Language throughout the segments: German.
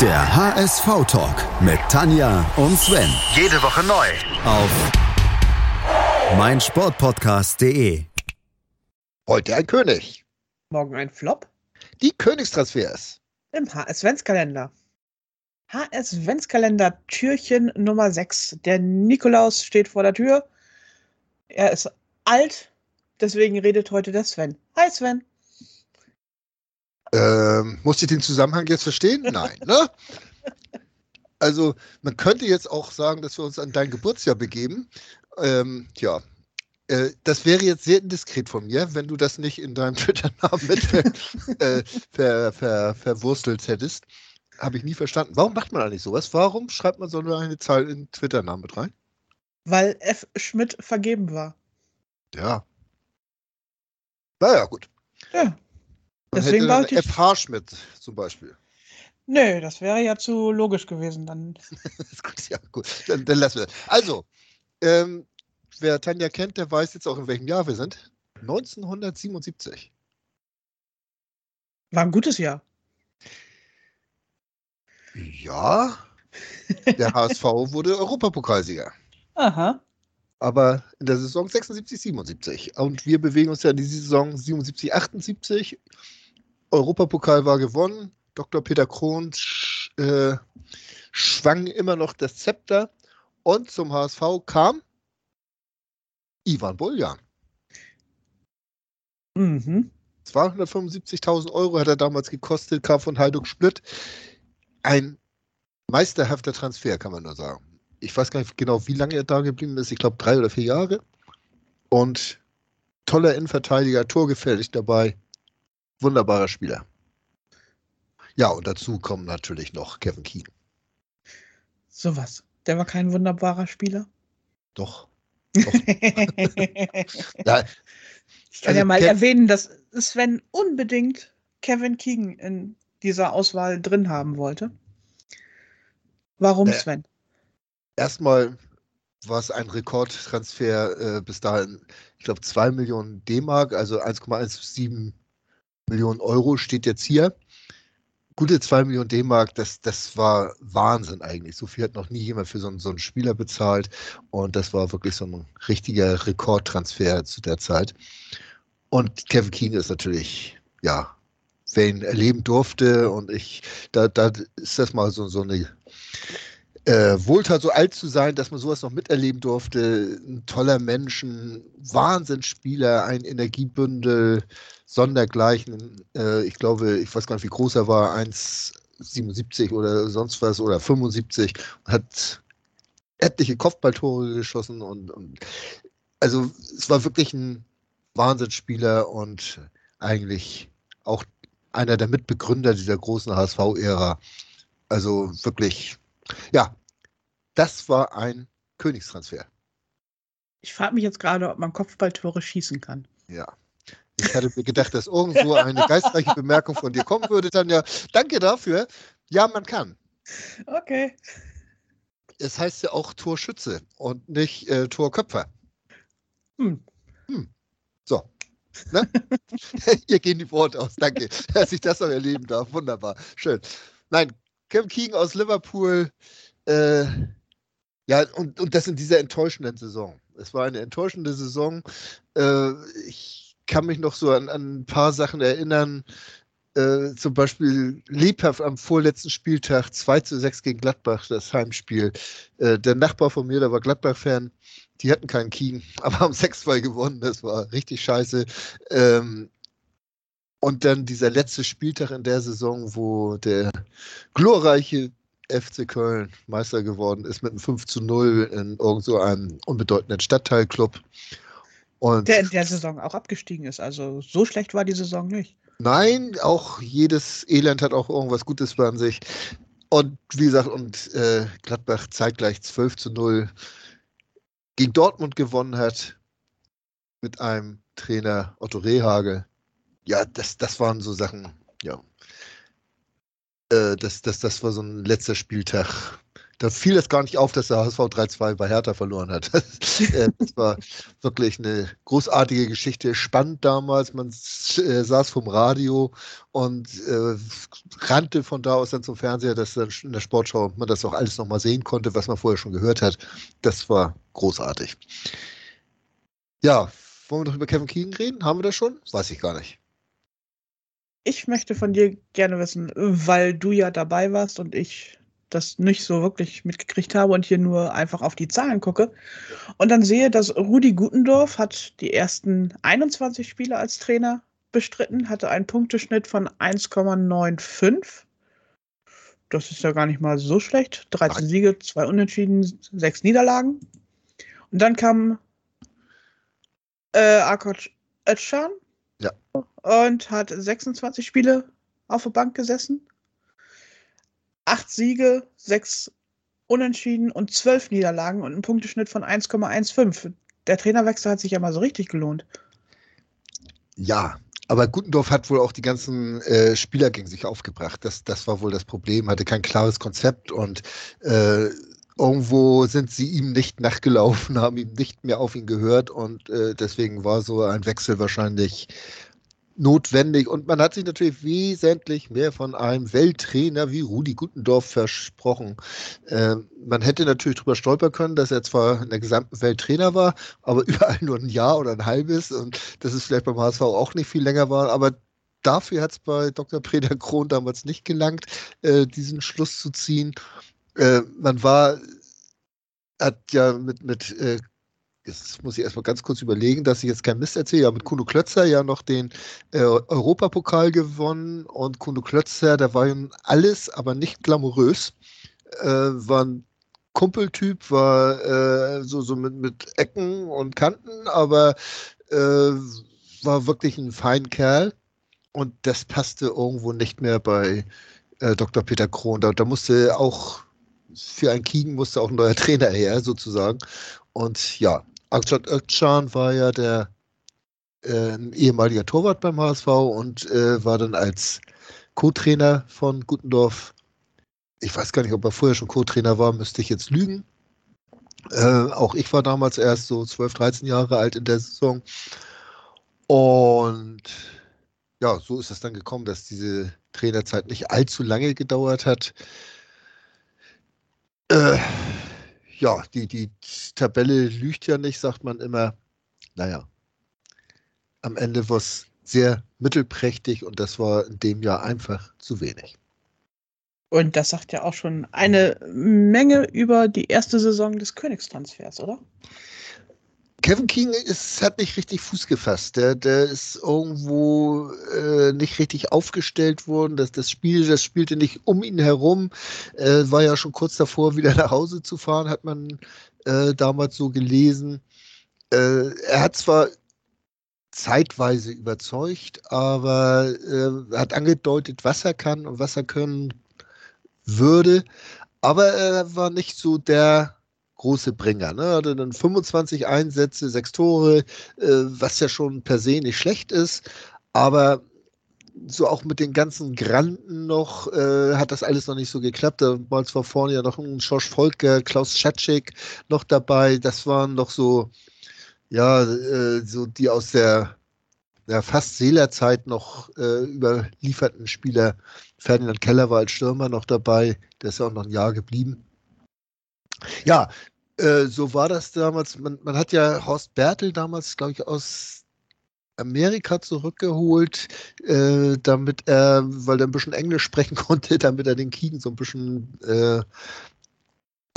Der HSV-Talk mit Tanja und Sven. Jede Woche neu. Auf meinsportpodcast.de. Heute ein König. Morgen ein Flop Die Königstransfers. im HS-Ventskalender. HS-Ventskalender Türchen Nummer 6. Der Nikolaus steht vor der Tür. Er ist alt, deswegen redet heute der Sven. Hi Sven. Muss ich den Zusammenhang jetzt verstehen? Nein, ne? Also, man könnte jetzt auch sagen, dass wir uns an dein Geburtsjahr begeben. Ähm, ja, äh, das wäre jetzt sehr indiskret von mir, wenn du das nicht in deinem Twitter-Namen mit ver, äh, ver, ver, verwurstelt hättest. Habe ich nie verstanden. Warum macht man eigentlich sowas? Warum schreibt man so eine Zahl in Twitter-Namen mit rein? Weil F. Schmidt vergeben war. Ja. Naja, gut. Ja. Man Deswegen hätte dann FH Schmidt zum Beispiel. Nö, das wäre ja zu logisch gewesen. Dann gut, ja, gut. Dann, dann lassen wir. das. Also, ähm, wer Tanja kennt, der weiß jetzt auch, in welchem Jahr wir sind. 1977. war ein gutes Jahr. Ja, der HSV wurde Europapokalsieger. Aha. Aber in der Saison 76, 77. Und wir bewegen uns ja in die Saison 77, 78. Europapokal war gewonnen. Dr. Peter Krohn sch, äh, schwang immer noch das Zepter. Und zum HSV kam Ivan Buljan. Mhm. 275.000 Euro hat er damals gekostet, kam von Heiduk Split. Ein meisterhafter Transfer, kann man nur sagen. Ich weiß gar nicht genau, wie lange er da geblieben ist. Ich glaube, drei oder vier Jahre. Und toller Innenverteidiger, torgefährlich dabei. Wunderbarer Spieler. Ja, und dazu kommen natürlich noch Kevin Keane. Sowas. Der war kein wunderbarer Spieler. Doch. ich Ja, kann Also ja mal Kev- erwähnen, dass Sven unbedingt Kevin Keegan in dieser Auswahl drin haben wollte. Warum Äh, Sven? erstmal war es ein Rekordtransfer äh, bis dahin, ich glaube 2 Millionen D-Mark, also 1,17 Millionen Euro steht jetzt hier. Gute 2 Millionen D-Mark, das, das war Wahnsinn eigentlich. So viel hat noch nie jemand für so einen, so einen Spieler bezahlt. Und das war wirklich so ein richtiger Rekordtransfer zu der Zeit. Und Kevin Keane ist natürlich, ja, wer ihn erleben durfte. Und ich, da, da ist das mal so, so eine äh, Wohltat, so alt zu sein, dass man sowas noch miterleben durfte. Ein toller Mensch, ein Wahnsinnsspieler, ein Energiebündel, Sondergleichen. Äh, ich glaube, ich weiß gar nicht, wie groß er war, 1,77 oder sonst was oder 75 und hat etliche Kopfballtore geschossen und, und also es war wirklich ein Wahnsinnsspieler und eigentlich auch einer der Mitbegründer dieser großen HSV-Ära. Also wirklich ja, das war ein Königstransfer. Ich frage mich jetzt gerade, ob man Kopfballtore schießen kann. Ja. Ich hatte mir gedacht, dass irgendwo eine geistreiche Bemerkung von dir kommen würde, Tanja. Danke dafür. Ja, man kann. Okay. Es heißt ja auch Torschütze und nicht äh, Torköpfer. Hm. So. Ne? Ihr gehen die Worte aus. Danke, dass ich das noch erleben darf. Wunderbar. Schön. Nein, Kevin Keegan aus Liverpool. Äh, ja, und, und das in dieser enttäuschenden Saison. Es war eine enttäuschende Saison. Äh, ich kann mich noch so an, an ein paar Sachen erinnern. Äh, zum Beispiel lebhaft am vorletzten Spieltag 2 zu 6 gegen Gladbach, das Heimspiel. Äh, der Nachbar von mir, der war Gladbach-Fan, die hatten keinen Keen, aber haben 6-2 gewonnen. Das war richtig scheiße. Ähm, und dann dieser letzte Spieltag in der Saison, wo der glorreiche FC Köln Meister geworden ist mit einem 5 zu 0 in irgend so einem unbedeutenden Stadtteilclub. Und Der in der Saison auch abgestiegen ist. Also so schlecht war die Saison nicht. Nein, auch jedes Elend hat auch irgendwas Gutes an sich. Und wie gesagt, und äh, Gladbach zeitgleich 12 zu 0 gegen Dortmund gewonnen hat mit einem Trainer Otto Rehagel. Ja, das, das waren so Sachen, ja. Äh, das, das, das war so ein letzter Spieltag. Da fiel es gar nicht auf, dass der HSV 3-2 bei Hertha verloren hat. Äh, das war wirklich eine großartige Geschichte, spannend damals. Man äh, saß vom Radio und äh, rannte von da aus dann zum Fernseher, dass dann in der Sportschau man das auch alles nochmal sehen konnte, was man vorher schon gehört hat. Das war großartig. Ja, wollen wir noch über Kevin Keegan reden? Haben wir das schon? Weiß ich gar nicht. Ich möchte von dir gerne wissen, weil du ja dabei warst und ich das nicht so wirklich mitgekriegt habe und hier nur einfach auf die Zahlen gucke und dann sehe, dass Rudi Gutendorf hat die ersten 21 Spiele als Trainer bestritten, hatte einen Punkteschnitt von 1,95. Das ist ja gar nicht mal so schlecht. 13 Nein. Siege, zwei Unentschieden, sechs Niederlagen. Und dann kam äh, Akot Özcan. Ja. Und hat 26 Spiele auf der Bank gesessen acht Siege, sechs Unentschieden und zwölf Niederlagen und einen Punkteschnitt von 1,15. Der Trainerwechsel hat sich ja mal so richtig gelohnt. Ja, aber Gutendorf hat wohl auch die ganzen äh, Spieler gegen sich aufgebracht. Das, das war wohl das Problem, hatte kein klares Konzept und äh, irgendwo sind sie ihm nicht nachgelaufen, haben ihm nicht mehr auf ihn gehört und äh, deswegen war so ein Wechsel wahrscheinlich notwendig. Und man hat sich natürlich wesentlich mehr von einem Welttrainer wie Rudi Gutendorf versprochen. Äh, man hätte natürlich darüber stolpern können, dass er zwar in der gesamten Welt Trainer war, aber überall nur ein Jahr oder ein halbes und dass es vielleicht beim HSV auch nicht viel länger war. Aber dafür hat es bei Dr. Preda Krohn damals nicht gelangt, äh, diesen Schluss zu ziehen. Äh, man war hat ja mit, mit äh, jetzt muss ich erstmal ganz kurz überlegen, dass ich jetzt kein Mist erzähle. Ja, mit Kuno Klötzer ja noch den äh, Europapokal gewonnen und Kuno Klötzer, der war ja alles, aber nicht glamourös. Äh, war ein Kumpeltyp, war äh, so, so mit, mit Ecken und Kanten, aber äh, war wirklich ein fein Kerl und das passte irgendwo nicht mehr bei äh, Dr. Peter Krohn. Da, da musste auch für ein Kiegen musste auch ein neuer Trainer her, sozusagen. Und ja, Akshat Özcan war ja der äh, ehemaliger Torwart beim HSV und äh, war dann als Co-Trainer von Gutendorf. Ich weiß gar nicht, ob er vorher schon Co-Trainer war, müsste ich jetzt lügen. Äh, auch ich war damals erst so 12, 13 Jahre alt in der Saison. Und ja, so ist es dann gekommen, dass diese Trainerzeit nicht allzu lange gedauert hat. Äh, ja, die, die Tabelle lügt ja nicht, sagt man immer. Naja, am Ende war es sehr mittelprächtig und das war in dem Jahr einfach zu wenig. Und das sagt ja auch schon eine Menge über die erste Saison des Königstransfers, oder? Kevin King ist, hat nicht richtig Fuß gefasst. Der, der ist irgendwo äh, nicht richtig aufgestellt worden. Das, das Spiel, das spielte nicht um ihn herum. Äh, war ja schon kurz davor, wieder nach Hause zu fahren, hat man äh, damals so gelesen. Äh, er hat zwar zeitweise überzeugt, aber äh, hat angedeutet, was er kann und was er können würde. Aber er war nicht so der große Bringer. Ne? Hatte dann 25 Einsätze, sechs Tore, äh, was ja schon per se nicht schlecht ist. Aber so auch mit den ganzen Granden noch äh, hat das alles noch nicht so geklappt. Damals war vorne ja noch ein Schorsch Volker, Klaus Schatschik noch dabei. Das waren noch so, ja, äh, so die aus der ja, fast Seelerzeit noch äh, überlieferten Spieler. Ferdinand Keller war als Stürmer noch dabei. Der ist ja auch noch ein Jahr geblieben. Ja, äh, so war das damals. Man, man hat ja Horst Bertel damals, glaube ich, aus Amerika zurückgeholt, äh, damit er, weil er ein bisschen Englisch sprechen konnte, damit er den Kiegen so ein bisschen äh,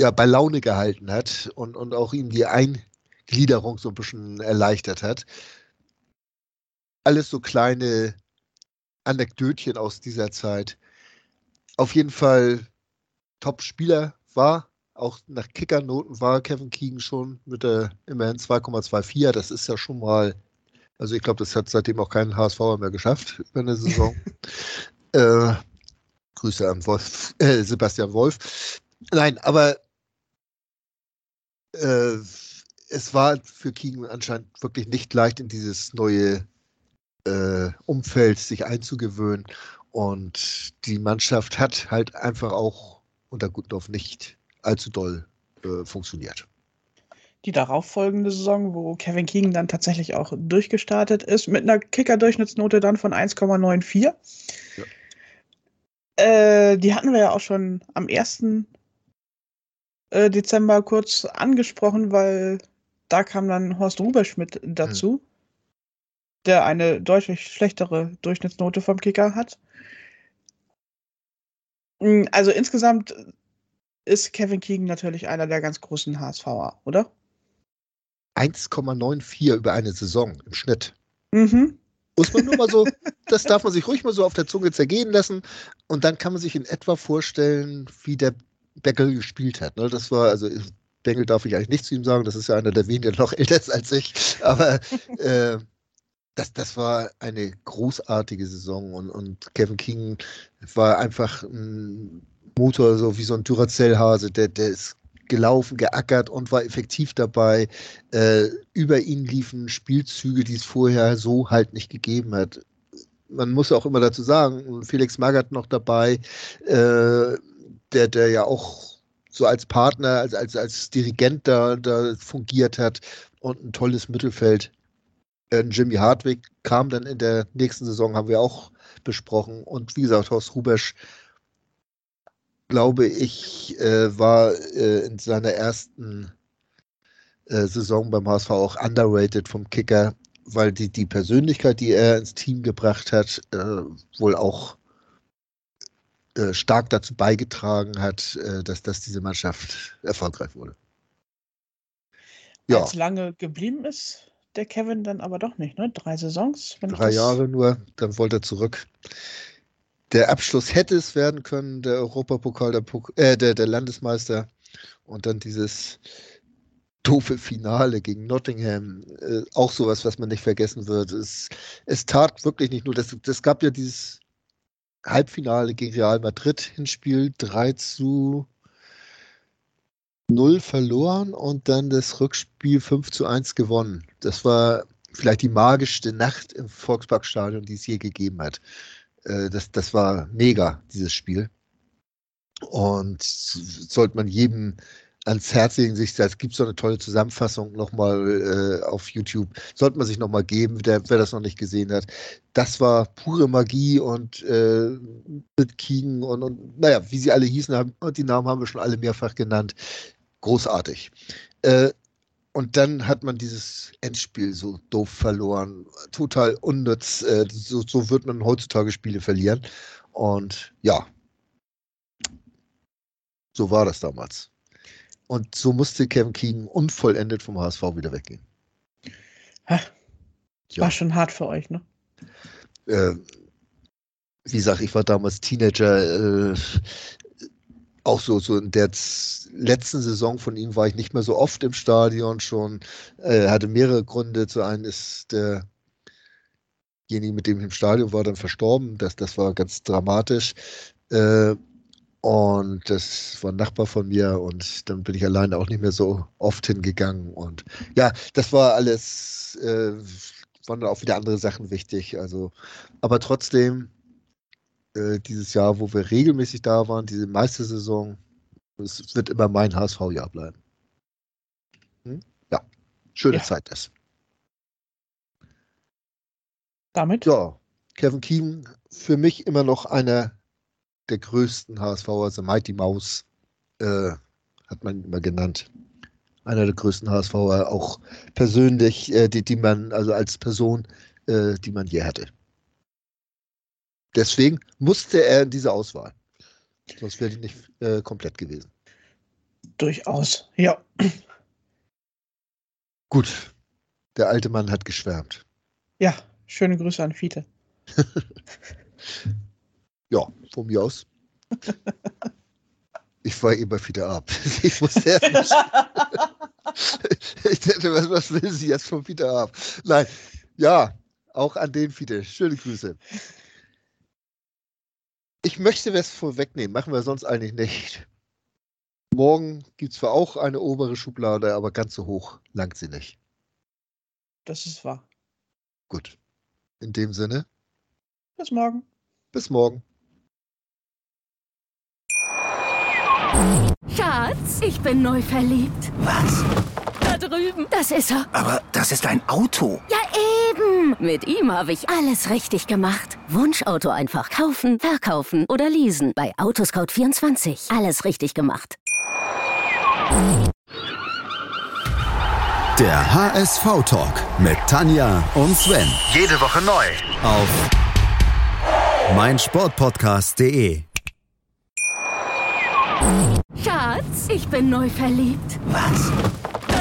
ja, bei Laune gehalten hat und, und auch ihm die Eingliederung so ein bisschen erleichtert hat. Alles so kleine Anekdötchen aus dieser Zeit. Auf jeden Fall Top-Spieler war auch nach Kickernoten war Kevin Keegan schon mit der immerhin 2,24. Das ist ja schon mal, also ich glaube, das hat seitdem auch kein HSV mehr geschafft über eine Saison. äh, Grüße an Wolf, äh, Sebastian Wolf. Nein, aber äh, es war für Keegan anscheinend wirklich nicht leicht, in dieses neue äh, Umfeld sich einzugewöhnen. Und die Mannschaft hat halt einfach auch unter Gutdorf nicht allzu doll äh, funktioniert. Die darauffolgende Saison, wo Kevin Keegan dann tatsächlich auch durchgestartet ist, mit einer Kicker-Durchschnittsnote dann von 1,94. Ja. Äh, die hatten wir ja auch schon am 1. Äh, Dezember kurz angesprochen, weil da kam dann Horst Ruberschmidt dazu, hm. der eine deutlich schlechtere Durchschnittsnote vom Kicker hat. Hm, also insgesamt ist Kevin Keegan natürlich einer der ganz großen HSVer, oder? 1,94 über eine Saison im Schnitt. Mhm. Muss man nur mal so, das darf man sich ruhig mal so auf der Zunge zergehen lassen. Und dann kann man sich in etwa vorstellen, wie der Beckel gespielt hat. Ne? Das war, also Bengel darf ich eigentlich nicht zu ihm sagen, das ist ja einer der wenigen, der noch älter ist als ich. Aber äh, das, das war eine großartige Saison und, und Kevin King war einfach ein Motor, so wie so ein Duracell-Hase, der, der ist gelaufen, geackert und war effektiv dabei. Äh, über ihn liefen Spielzüge, die es vorher so halt nicht gegeben hat. Man muss auch immer dazu sagen, Felix Magath noch dabei, äh, der, der ja auch so als Partner, als, als, als Dirigent da, da fungiert hat und ein tolles Mittelfeld. Äh, Jimmy Hartwig kam dann in der nächsten Saison, haben wir auch besprochen. Und wie gesagt, Horst Rubesch glaube ich, äh, war äh, in seiner ersten äh, Saison beim HSV auch underrated vom Kicker, weil die, die Persönlichkeit, die er ins Team gebracht hat, äh, wohl auch äh, stark dazu beigetragen hat, äh, dass, dass diese Mannschaft erfolgreich wurde. Ja. Als lange geblieben ist der Kevin dann aber doch nicht, ne? Drei Saisons. Drei Jahre nur, dann wollte er zurück der Abschluss hätte es werden können, der Europapokal, der, äh, der, der Landesmeister und dann dieses doofe Finale gegen Nottingham, äh, auch sowas, was man nicht vergessen wird. Es, es tat wirklich nicht nur, das, das gab ja dieses Halbfinale gegen Real Madrid Hinspiel 3 zu 0 verloren und dann das Rückspiel 5 zu 1 gewonnen. Das war vielleicht die magischste Nacht im Volksparkstadion, die es je gegeben hat. Äh, das, das war mega, dieses Spiel. Und sollte man jedem ans Herz legen, sich, es gibt so eine tolle Zusammenfassung nochmal äh, auf YouTube, sollte man sich nochmal geben, der, wer das noch nicht gesehen hat. Das war pure Magie und äh, mit Keegan und, und naja, wie sie alle hießen, haben, die Namen haben wir schon alle mehrfach genannt. Großartig. Äh, und dann hat man dieses Endspiel so doof verloren. Total unnütz. Äh, so, so wird man heutzutage Spiele verlieren. Und ja, so war das damals. Und so musste Kevin Keegan unvollendet vom HSV wieder weggehen. Ha, ja. War schon hart für euch, ne? Äh, wie gesagt, ich war damals Teenager. Äh, auch so, so in der letzten Saison von ihm war ich nicht mehr so oft im Stadion schon. Äh, hatte mehrere Gründe. Zu einem ist derjenige, mit dem ich im Stadion war, dann verstorben. Das, das war ganz dramatisch. Äh, und das war ein Nachbar von mir und dann bin ich alleine auch nicht mehr so oft hingegangen. Und ja, das war alles, äh, waren auch wieder andere Sachen wichtig. Also, aber trotzdem, äh, dieses Jahr, wo wir regelmäßig da waren, diese Meistersaison, es wird immer mein HSV-Jahr bleiben. Hm? Ja, schöne ja. Zeit das. Damit? Ja, Kevin Keegan, für mich immer noch einer der größten HSV, also Mighty Mouse, äh, hat man immer genannt. Einer der größten HSV, auch persönlich, äh, die, die man, also als Person, äh, die man je hatte. Deswegen musste er in diese Auswahl. Sonst wäre die nicht äh, komplett gewesen. Durchaus, ja. Gut. Der alte Mann hat geschwärmt. Ja, schöne Grüße an Fiete. ja, von mir aus. Ich war eben bei Fiete ab. Ich musste erst Ich dachte, was, was will sie jetzt von Fiete ab? Nein, ja, auch an den Fiete. Schöne Grüße. Ich möchte was vorwegnehmen, machen wir sonst eigentlich nicht. Morgen gibt es zwar auch eine obere Schublade, aber ganz so hoch langt sie nicht. Das ist wahr. Gut. In dem Sinne. Bis morgen. Bis morgen. Schatz, ich bin neu verliebt. Was? Da drüben. Das ist er. Aber das ist ein Auto. Ja, eben. Mit ihm habe ich alles richtig gemacht. Wunschauto einfach kaufen, verkaufen oder leasen. Bei Autoscout24. Alles richtig gemacht. Der HSV-Talk mit Tanja und Sven. Jede Woche neu. Auf meinsportpodcast.de. Schatz, ich bin neu verliebt. Was?